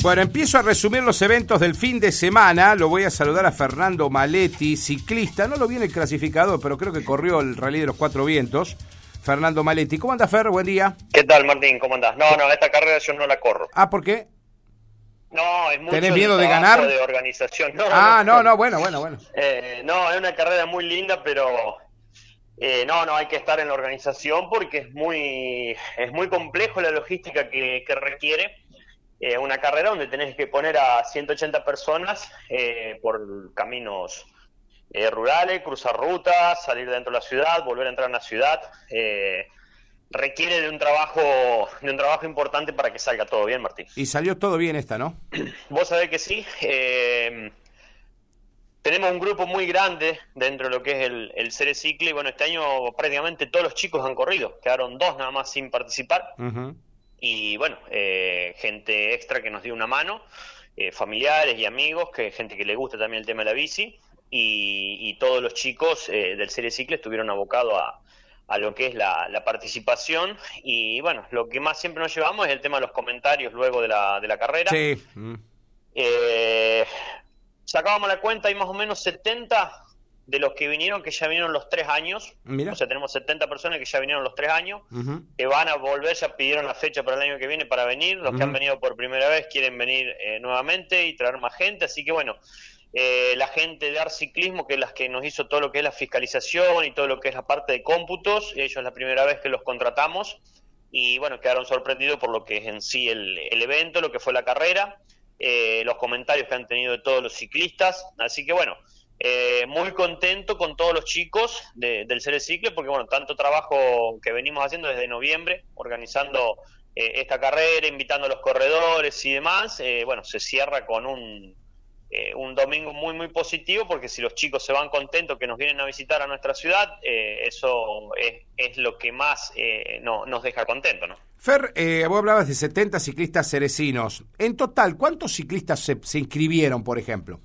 Bueno, empiezo a resumir los eventos del fin de semana. Lo voy a saludar a Fernando Maletti, ciclista. No lo vi en el clasificador, pero creo que corrió el Rally de los Cuatro Vientos. Fernando Maletti. ¿Cómo anda, Fer? Buen día. ¿Qué tal, Martín? ¿Cómo andás? No, no, esta carrera yo no la corro. Ah, ¿por qué? No, es mucho ¿Tenés miedo de ganar? De organización. No, ah, no, no, bueno, bueno, bueno. Eh, no, es una carrera muy linda, pero eh, no, no, hay que estar en la organización porque es muy, es muy complejo la logística que, que requiere eh, una carrera donde tenés que poner a 180 personas eh, por caminos eh, rurales, cruzar rutas, salir dentro de la ciudad, volver a entrar en la ciudad. requiere de un trabajo de un trabajo importante para que salga todo bien, Martín. Y salió todo bien esta, ¿no? Vos sabés que sí. tenemos un grupo muy grande dentro de lo que es el, el Cere Cicle y bueno, este año prácticamente todos los chicos han corrido. Quedaron dos nada más sin participar y bueno, eh, gente extra que nos dio una mano, eh, familiares y amigos, que gente que le gusta también el tema de la bici y, todos los chicos eh, del Serie Cicle estuvieron abocados a, a lo que es la, participación y bueno, lo que más siempre nos llevamos es el tema de los comentarios luego de la, de la carrera. Sí. sacábamos la cuenta, hay más o menos 70 de los que vinieron, que ya vinieron los tres años, o sea, tenemos 70 personas que ya vinieron los tres años, que van a volver, ya pidieron la fecha para el año que viene para venir, los que han venido por primera vez quieren venir eh, nuevamente y traer más gente, así que bueno, eh, la gente de Arciclismo, que es la que nos hizo todo lo que es la fiscalización y todo lo que es la parte de cómputos, ellos es la primera vez que los contratamos y bueno, quedaron sorprendidos por lo que es en sí el, evento, lo que fue la carrera, eh, los comentarios que han tenido de todos los ciclistas, así que bueno, eh, muy contento con todos los chicos del Cere Cicle, porque bueno, tanto trabajo que venimos haciendo desde noviembre, organizando eh, esta carrera, invitando a los corredores y demás, eh, bueno, se cierra con un, un domingo muy, muy positivo, porque si los chicos se van contentos que nos vienen a visitar a nuestra ciudad, eso es, lo que más no, nos deja contentos, ¿no? Fer, vos hablabas de 70 ciclistas cerecinos. En total, ¿cuántos ciclistas se, se inscribieron, por ejemplo?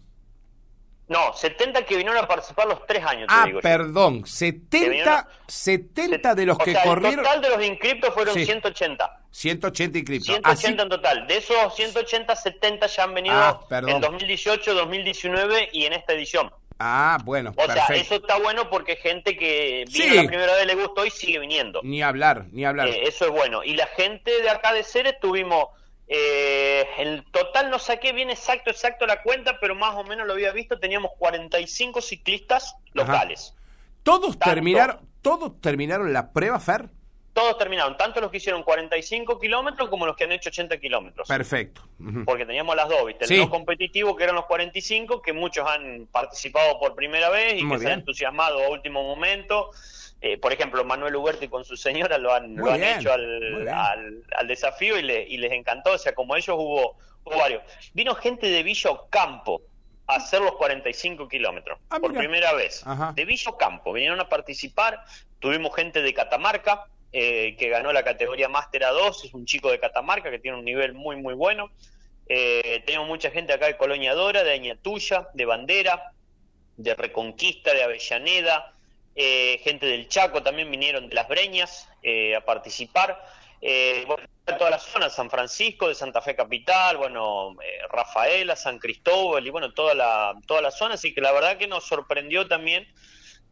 No, 70 que vinieron a participar los tres años. Ah, perdón, 70, 70 de los que corrieron. El total de los inscriptos fueron 180. 180 inscriptos. 180 en total. De esos 180, 70 ya han venido ah, en 2018, 2019 y en esta edición. Ah, bueno. O sea, eso está bueno porque gente que vino la primera vez le gustó y sigue viniendo. Ni hablar, ni hablar. Eh, eso es bueno. Y la gente de acá de Ceres tuvimos eh, el total no saqué bien exacto, exacto la cuenta, pero más o menos lo había visto. Teníamos 45 ciclistas locales. ¿Todos, terminaron, ¿Todos terminaron la prueba, Fer? Todos terminaron, tanto los que hicieron 45 kilómetros como los que han hecho 80 kilómetros. Perfecto. Porque teníamos las dos, ¿viste? El no competitivo, que eran los 45, que muchos han participado por primera vez y que se han entusiasmado a último momento. Eh, por ejemplo, Manuel Uberti con su señora lo han, lo han hecho al, al, desafío y, le, y, les encantó. O sea, como ellos hubo, varios. Vino gente de Villo Campo a hacer los 45 kilómetros ah, por primera vez. De Villo Campo. Vinieron a participar. Tuvimos gente de Catamarca eh, que ganó la categoría Máster A2. Es un chico de Catamarca que tiene un nivel muy, muy bueno. Eh, tenemos mucha gente acá de Colonia Dora, de Añatuya, de Bandera, de Reconquista, de Avellaneda eh, gente del Chaco también vinieron de las Breñas eh, a participar. Eh, bueno, toda la zona, San Francisco, de Santa Fe Capital, bueno, eh, Rafaela, San Cristóbal y bueno, toda la, toda la zona, así que la verdad que nos sorprendió también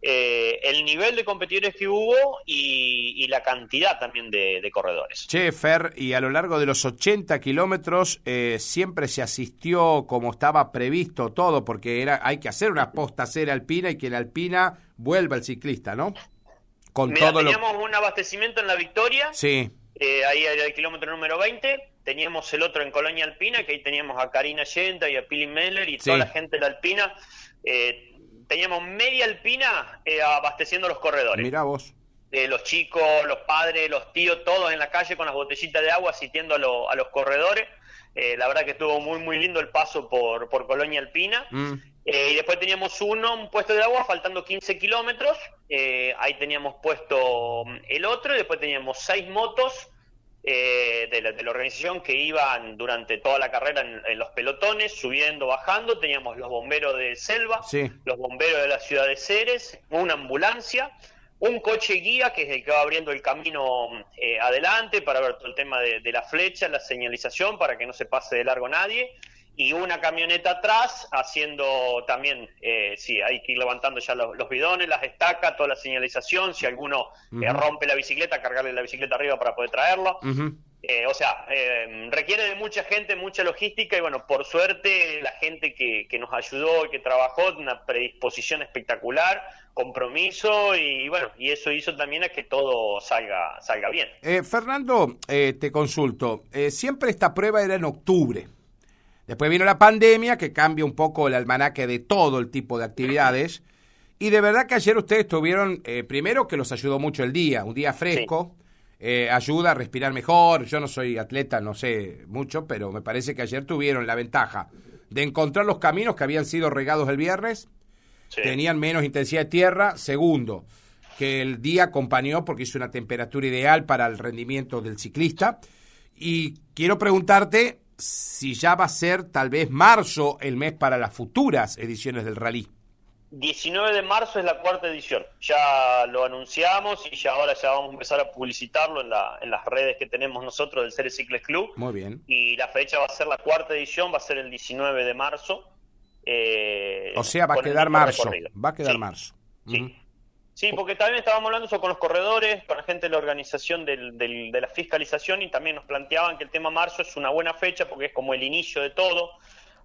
eh, el nivel de competidores que hubo y, la cantidad también de, corredores. Che, Fer, y a lo largo de los 80 kilómetros eh, siempre se asistió como estaba previsto todo, porque era hay que hacer una posta cera alpina y que la alpina vuelva el ciclista, ¿no? Con todo teníamos un abastecimiento en la Victoria. Sí. Eh, ahí era el kilómetro número 20. Teníamos el otro en Colonia Alpina, que ahí teníamos a Karina Yenta y a Pili Meller y toda la gente de la Alpina. Eh, teníamos media alpina eh, abasteciendo los corredores. Mira vos. Eh, los chicos, los padres, los tíos, todos en la calle con las botellitas de agua asistiendo a, los corredores. Eh, la verdad que estuvo muy, muy lindo el paso por, por Colonia Alpina. Mm. y después teníamos uno, un puesto de agua, faltando 15 kilómetros. ahí teníamos puesto el otro. Y después teníamos seis motos eh, de, la, organización que iban durante toda la carrera en, los pelotones, subiendo, bajando. Teníamos los bomberos de Selva, los bomberos de la ciudad de Ceres, una ambulancia, un coche guía que es el que va abriendo el camino eh, adelante para ver todo el tema de, la flecha, la señalización para que no se pase de largo nadie y una camioneta atrás haciendo también, eh, sí, hay que ir levantando ya los, bidones, las estacas, toda la señalización, si alguno eh, rompe la bicicleta, cargarle la bicicleta arriba para poder traerlo. Eh, o sea, eh, requiere de mucha gente, mucha logística y bueno, por suerte la gente que, que nos ayudó y que trabajó, una predisposición espectacular, compromiso y, bueno, y eso hizo también a que todo salga, salga bien. Eh, Fernando, te consulto, siempre esta prueba era en octubre. Después vino la pandemia que cambia un poco el almanaque de todo el tipo de actividades. Y de verdad que ayer ustedes tuvieron, primero que los ayudó mucho el día, un día fresco. Eh, ayuda a respirar mejor. Yo no soy atleta, no sé mucho, pero me parece que ayer tuvieron la ventaja de encontrar los caminos que habían sido regados el viernes, tenían menos intensidad de tierra. Segundo, que el día acompañó porque hizo una temperatura ideal para el rendimiento del ciclista. Y quiero preguntarte si ya va a ser tal vez marzo el mes para las futuras ediciones del rally. 19 de marzo es la cuarta edición. Ya lo anunciamos y ya ahora ya vamos a empezar a publicitarlo en, la, en las redes que tenemos nosotros del Ceres Cicles Club. Muy bien. Y la fecha va a ser la cuarta edición, va a ser el 19 de marzo. Eh, o sea, va a quedar marzo. Va a quedar marzo. Sí. Sí, porque también estábamos hablando eso con los corredores, con la gente de la organización del, del, de la fiscalización y también nos planteaban que el tema marzo es una buena fecha porque es como el inicio de todo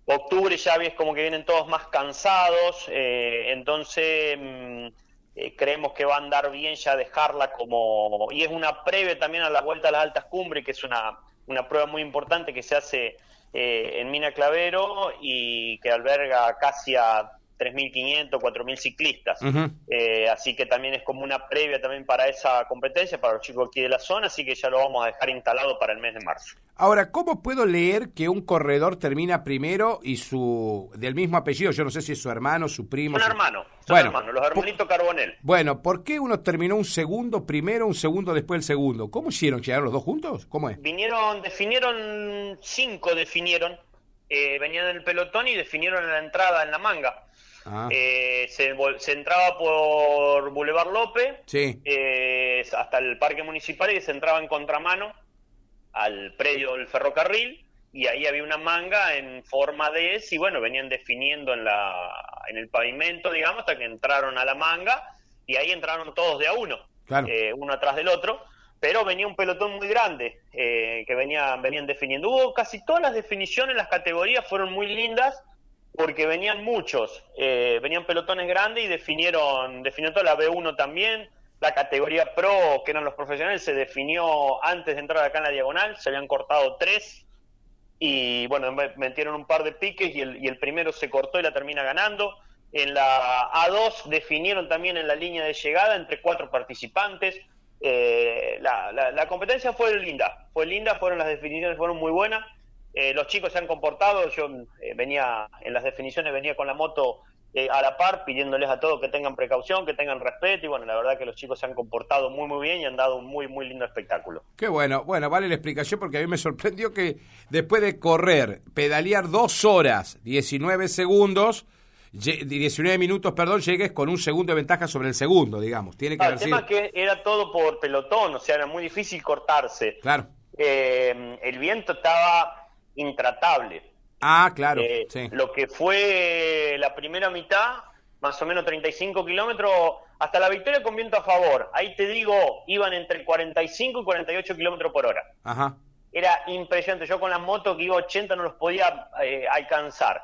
Octubre ya ves como que vienen todos más cansados, eh, entonces mm, eh, creemos que va a andar bien ya dejarla como... Y es una previa también a la vuelta a las altas cumbres, que es una, una prueba muy importante que se hace eh, en Mina Clavero y que alberga casi a 3.500, 4.000 ciclistas. Eh, así que también es como una previa también para esa competencia, para los chicos aquí de la zona, así que ya lo vamos a dejar instalado para el mes de marzo. Ahora, ¿cómo puedo leer que un corredor termina primero y su del mismo apellido? Yo no sé si es su hermano, su primo. Son hermanos, son hermanos, los hermanitos Carbonel. Bueno, ¿por qué uno terminó un segundo primero, un segundo después el segundo? ¿Cómo hicieron? ¿Llegaron los dos juntos? ¿Cómo es? Vinieron, definieron, cinco definieron, eh, venían en el pelotón y definieron en la entrada, en la manga. Ah. Eh, se, entraba por Boulevard López eh, hasta el parque municipal y se entraba en contramano al predio del ferrocarril y ahí había una manga en forma de S y bueno, venían definiendo en, la, en el pavimento, digamos, hasta que entraron a la manga y ahí entraron todos de a uno, eh, uno atrás del otro, pero venía un pelotón muy grande que venían, venían definiendo. Hubo casi todas las definiciones, las categorías fueron muy lindas porque venían muchos, eh, venían pelotones grandes y definieron, definió toda la B1 también, la categoría Pro, que eran los profesionales, se definió antes de entrar acá en la diagonal, se habían cortado tres y bueno, metieron un par de piques y el, y el primero se cortó y la termina ganando. En la A2 definieron también en la línea de llegada entre cuatro participantes. Eh, la, la competencia fue linda, fue linda, fueron las definiciones, fueron muy buenas. Eh, los chicos se han comportado, yo eh, venía en las definiciones, venía con la moto eh, a la par, pidiéndoles a todos que tengan precaución, que tengan respeto, y bueno, la verdad que los chicos se han comportado muy, muy bien y han dado un muy, muy lindo espectáculo. Qué bueno, bueno, vale la explicación porque a mí me sorprendió que después de correr, pedalear dos horas, 19 segundos, 19 minutos, perdón, llegues con un segundo de ventaja sobre el segundo, digamos. Tiene que ah, el tema que era todo por pelotón, o sea, era muy difícil cortarse. Claro. el viento estaba intratable. Ah, claro. Eh, lo que fue la primera mitad, más o menos 35 kilómetros, hasta la victoria con viento a favor. Ahí te digo, iban entre 45 y 48 kilómetros por hora. Ajá. Era impresionante. Yo con las motos que iba 80 no los podía eh, alcanzar.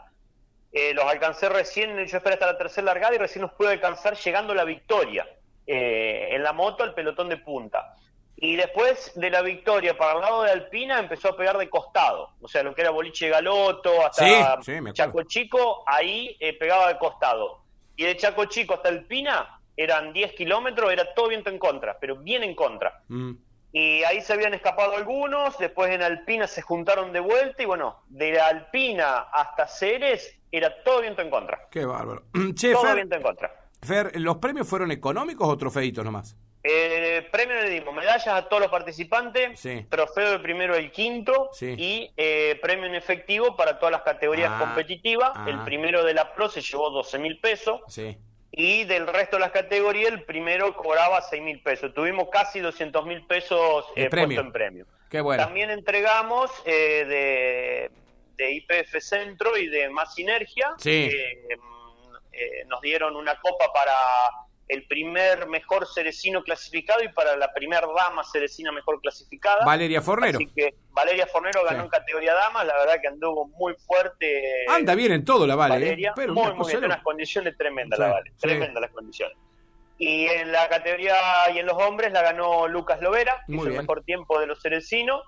Eh, los alcancé recién, yo esperé hasta la tercera largada y recién los pude alcanzar llegando a la victoria. en la moto al pelotón de punta. Y después de la victoria para el lado de Alpina empezó a pegar de costado. O sea, lo que era Boliche Galoto hasta Chaco Chico, ahí eh, pegaba de costado. Y de Chaco Chico hasta Alpina eran 10 kilómetros, era todo viento en contra, pero bien en contra. Mm. Y ahí se habían escapado algunos, después en Alpina se juntaron de vuelta y bueno, de Alpina hasta Ceres era todo viento en contra. Qué bárbaro. todo viento en contra. Fer, ¿los premios fueron económicos o trofeitos nomás? Eh, premio le dimos medallas a todos los participantes, trofeo de primero el quinto y eh, premio en efectivo para todas las categorías ah, competitivas. El ah. primero de la Pro se llevó 12 mil pesos. y del resto de las categorías el primero cobraba 6 mil pesos. Tuvimos casi 200 mil pesos eh, en premio. Qué bueno. También entregamos eh, de, de, IPF Centro y de Más Sinergia. Sí. Eh, nos dieron una copa para el primer mejor cerecino clasificado y para la primera dama cerecina mejor clasificada. Valeria Fornero. Así que Valeria Fornero ganó en categoría dama, la verdad que anduvo muy fuerte. Anda bien en todo la Vale, ¿eh? Valeria, pero muy, muy bien, en unas condiciones tremendas la Vale, tremendas las condiciones. Y en la categoría y en los hombres la ganó Lucas Lovera, que hizo el mejor tiempo de los cerecinos.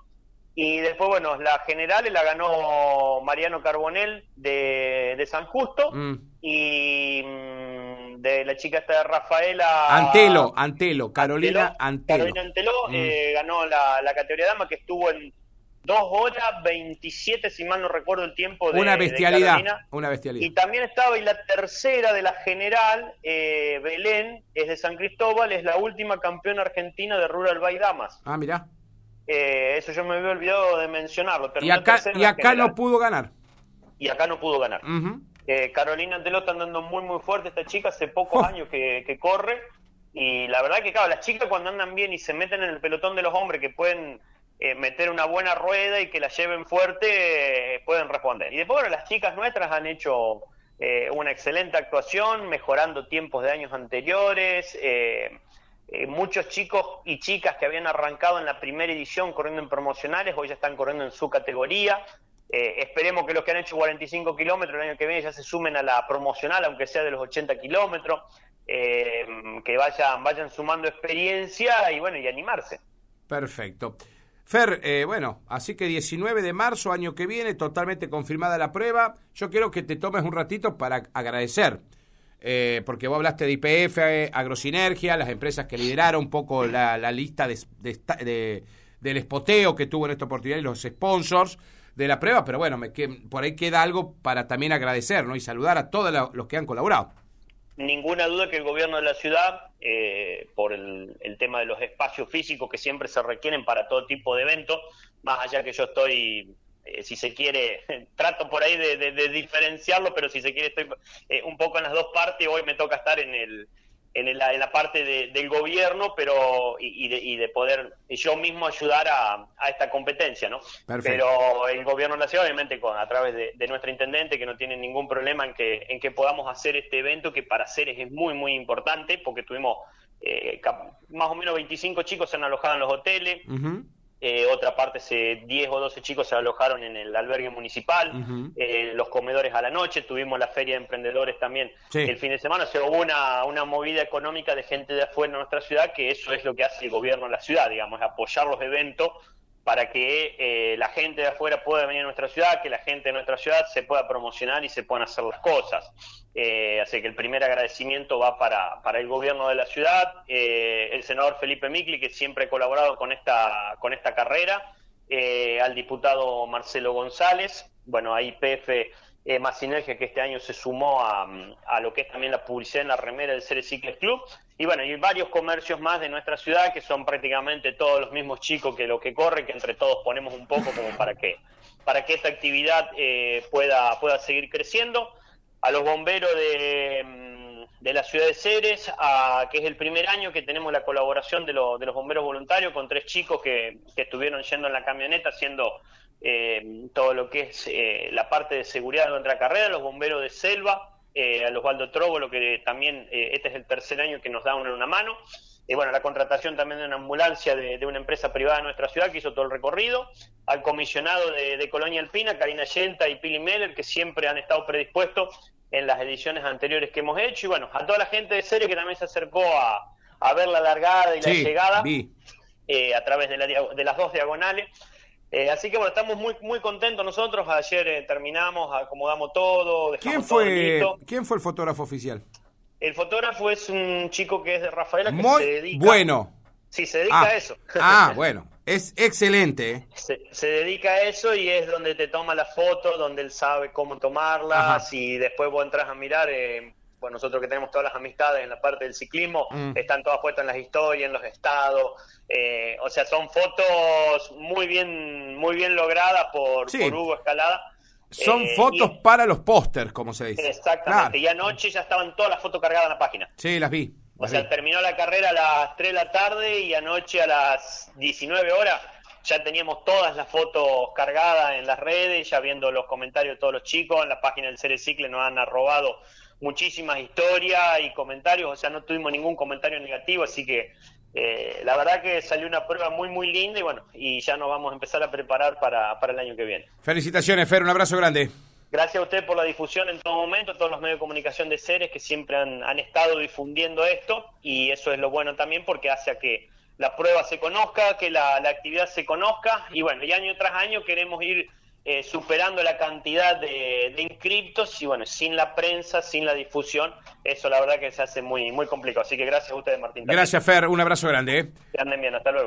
Y después, bueno, la general la ganó Mariano Carbonel de, de San Justo. Mm. Y mm, de la chica esta de Rafaela. Antelo, Antelo, Carolina Antelo. Carolina Antelo mm. eh, ganó la, la, categoría dama que estuvo en 2 horas 27, si mal no recuerdo el tiempo de Una bestialidad. una bestialidad. Y también estaba, y la tercera de la general, eh, Belén, es de San Cristóbal, es la última campeona argentina de Rural by Damas. Ah, mirá. Eh, eso yo me había olvidado de mencionarlo. y acá, y acá no pudo ganar. Y acá no pudo ganar. Eh, Carolina Antelo está andando muy, muy fuerte esta chica, hace pocos años que, corre. Y la verdad que, claro, las chicas cuando andan bien y se meten en el pelotón de los hombres que pueden eh, meter una buena rueda y que la lleven fuerte, pueden responder. Y después, bueno, las chicas nuestras han hecho una excelente actuación, mejorando tiempos de años anteriores. Eh, muchos chicos y chicas que habían arrancado en la primera edición corriendo en promocionales, hoy ya están corriendo en su categoría. Eh, esperemos que los que han hecho 45 kilómetros el año que viene ya se sumen a la promocional, aunque sea de los 80 kilómetros, eh, que vayan, vayan sumando experiencia y bueno, y animarse. Perfecto. Fer, bueno, así que 19 de marzo, año que viene, totalmente confirmada la prueba. Yo quiero que te tomes un ratito para agradecer eh, porque vos hablaste de IPF, Agrosinergia, las empresas que lideraron un poco la, lista de, del espoteo que tuvo en esta oportunidad y los sponsors de la prueba, pero bueno, me, por ahí queda algo para también agradecer ¿no? y saludar a todos los que han colaborado. Ninguna duda que el gobierno de la ciudad, eh, por el, tema de los espacios físicos que siempre se requieren para todo tipo de eventos, más allá que yo estoy eh, si se quiere, trato por ahí de, diferenciarlo, pero si se quiere estoy eh, un poco en las dos partes, hoy me toca estar en el en, la, en la parte del gobierno, pero y, de, de, poder yo mismo ayudar a, esta competencia, ¿no? Pero el gobierno nacional, obviamente, con, a través de, nuestra intendente, que no tiene ningún problema en que, en que podamos hacer este evento, que para Ceres es muy, muy importante, porque tuvimos eh, más o menos 25 chicos se han alojado en los hoteles. Eh, otra parte, se, 10 o 12 chicos se alojaron en el albergue municipal, eh, los comedores a la noche, tuvimos la feria de emprendedores también el fin de semana, o sea, hubo una, una movida económica de gente de afuera en nuestra ciudad, que eso es lo que hace el gobierno de la ciudad, digamos, apoyar los eventos para que eh, la gente de afuera pueda venir a nuestra ciudad, que la gente de nuestra ciudad se pueda promocionar y se puedan hacer las cosas. Eh, así que el primer agradecimiento va para, para el gobierno de la ciudad, eh, el senador Felipe Micli, que siempre ha colaborado con esta, con esta carrera, al diputado Marcelo González, bueno, a IPF más Sinergia que este año se sumó a, a, lo que es también la publicidad en la remera del Ceres Cicles Club. Y bueno, y varios comercios más de nuestra ciudad que son prácticamente todos los mismos chicos que lo que corre, que entre todos ponemos un poco como para que, para que esta actividad eh, pueda, pueda seguir creciendo. A los bomberos de, mm, de la ciudad de Ceres, a, que es el primer año que tenemos la colaboración de, de los bomberos voluntarios con tres chicos que, que estuvieron yendo en la camioneta haciendo eh, todo lo que es eh, la parte de seguridad de nuestra carrera, los bomberos de selva, eh, a Osvaldo Tróbolo, que también este es el tercer año que nos da una, una mano. Y bueno, la contratación también de una ambulancia de, una empresa privada de nuestra ciudad que hizo todo el recorrido, al comisionado de, Colonia Alpina, Karina Yenta y Pili Meller, que siempre han estado predispuestos en las ediciones anteriores que hemos hecho, y bueno, a toda la gente de serie que también se acercó a, ver la largada y la llegada a través de, de las dos diagonales. Eh, así que bueno, estamos muy muy contentos nosotros. Ayer eh, terminamos, acomodamos todo. ¿Quién fue, ¿Quién fue el fotógrafo oficial? El fotógrafo es un chico que es de Rafaela que muy se dedica. Bueno. Sí, se dedica ah, a eso. Ah, bueno. Es excelente. ¿eh? Se, dedica a eso y es donde te toma la foto, donde él sabe cómo tomarlas y después vos entras a mirar. Eh, pues nosotros que tenemos todas las amistades en la parte del ciclismo, mm. están todas puestas en las historias, en los estados, eh, o sea, son fotos muy bien, muy bien logradas por, Hugo Escalada. Son eh, fotos para los pósters, como se dice. Exactamente, y anoche ya estaban todas las fotos cargadas en la página. Sí, las vi. o sea, terminó la carrera a las 3 de la tarde y anoche a las 19 horas ya teníamos todas las fotos cargadas en las redes, ya viendo los comentarios de todos los chicos, en la página del Cere Cicle nos han arrobado muchísimas historias y comentarios, o sea, no tuvimos ningún comentario negativo, así que eh, la verdad que salió una prueba muy, muy linda y bueno, y ya nos vamos a empezar a preparar para, para el año que viene. Felicitaciones, Fer, un abrazo grande. Gracias a usted por la difusión en todo momento, a todos los medios de comunicación de Ceres que siempre han, han estado difundiendo esto y eso es lo bueno también porque hace a que la prueba se conozca, que la, la actividad se conozca y bueno, y año tras año queremos ir eh, superando la cantidad de, de, inscriptos y bueno, sin la prensa, sin la difusión, eso la verdad que se hace muy, muy complicado. Así que gracias a ustedes, Martín. Gracias, Fer, un abrazo grande. ¿eh? Que anden bien, hasta luego.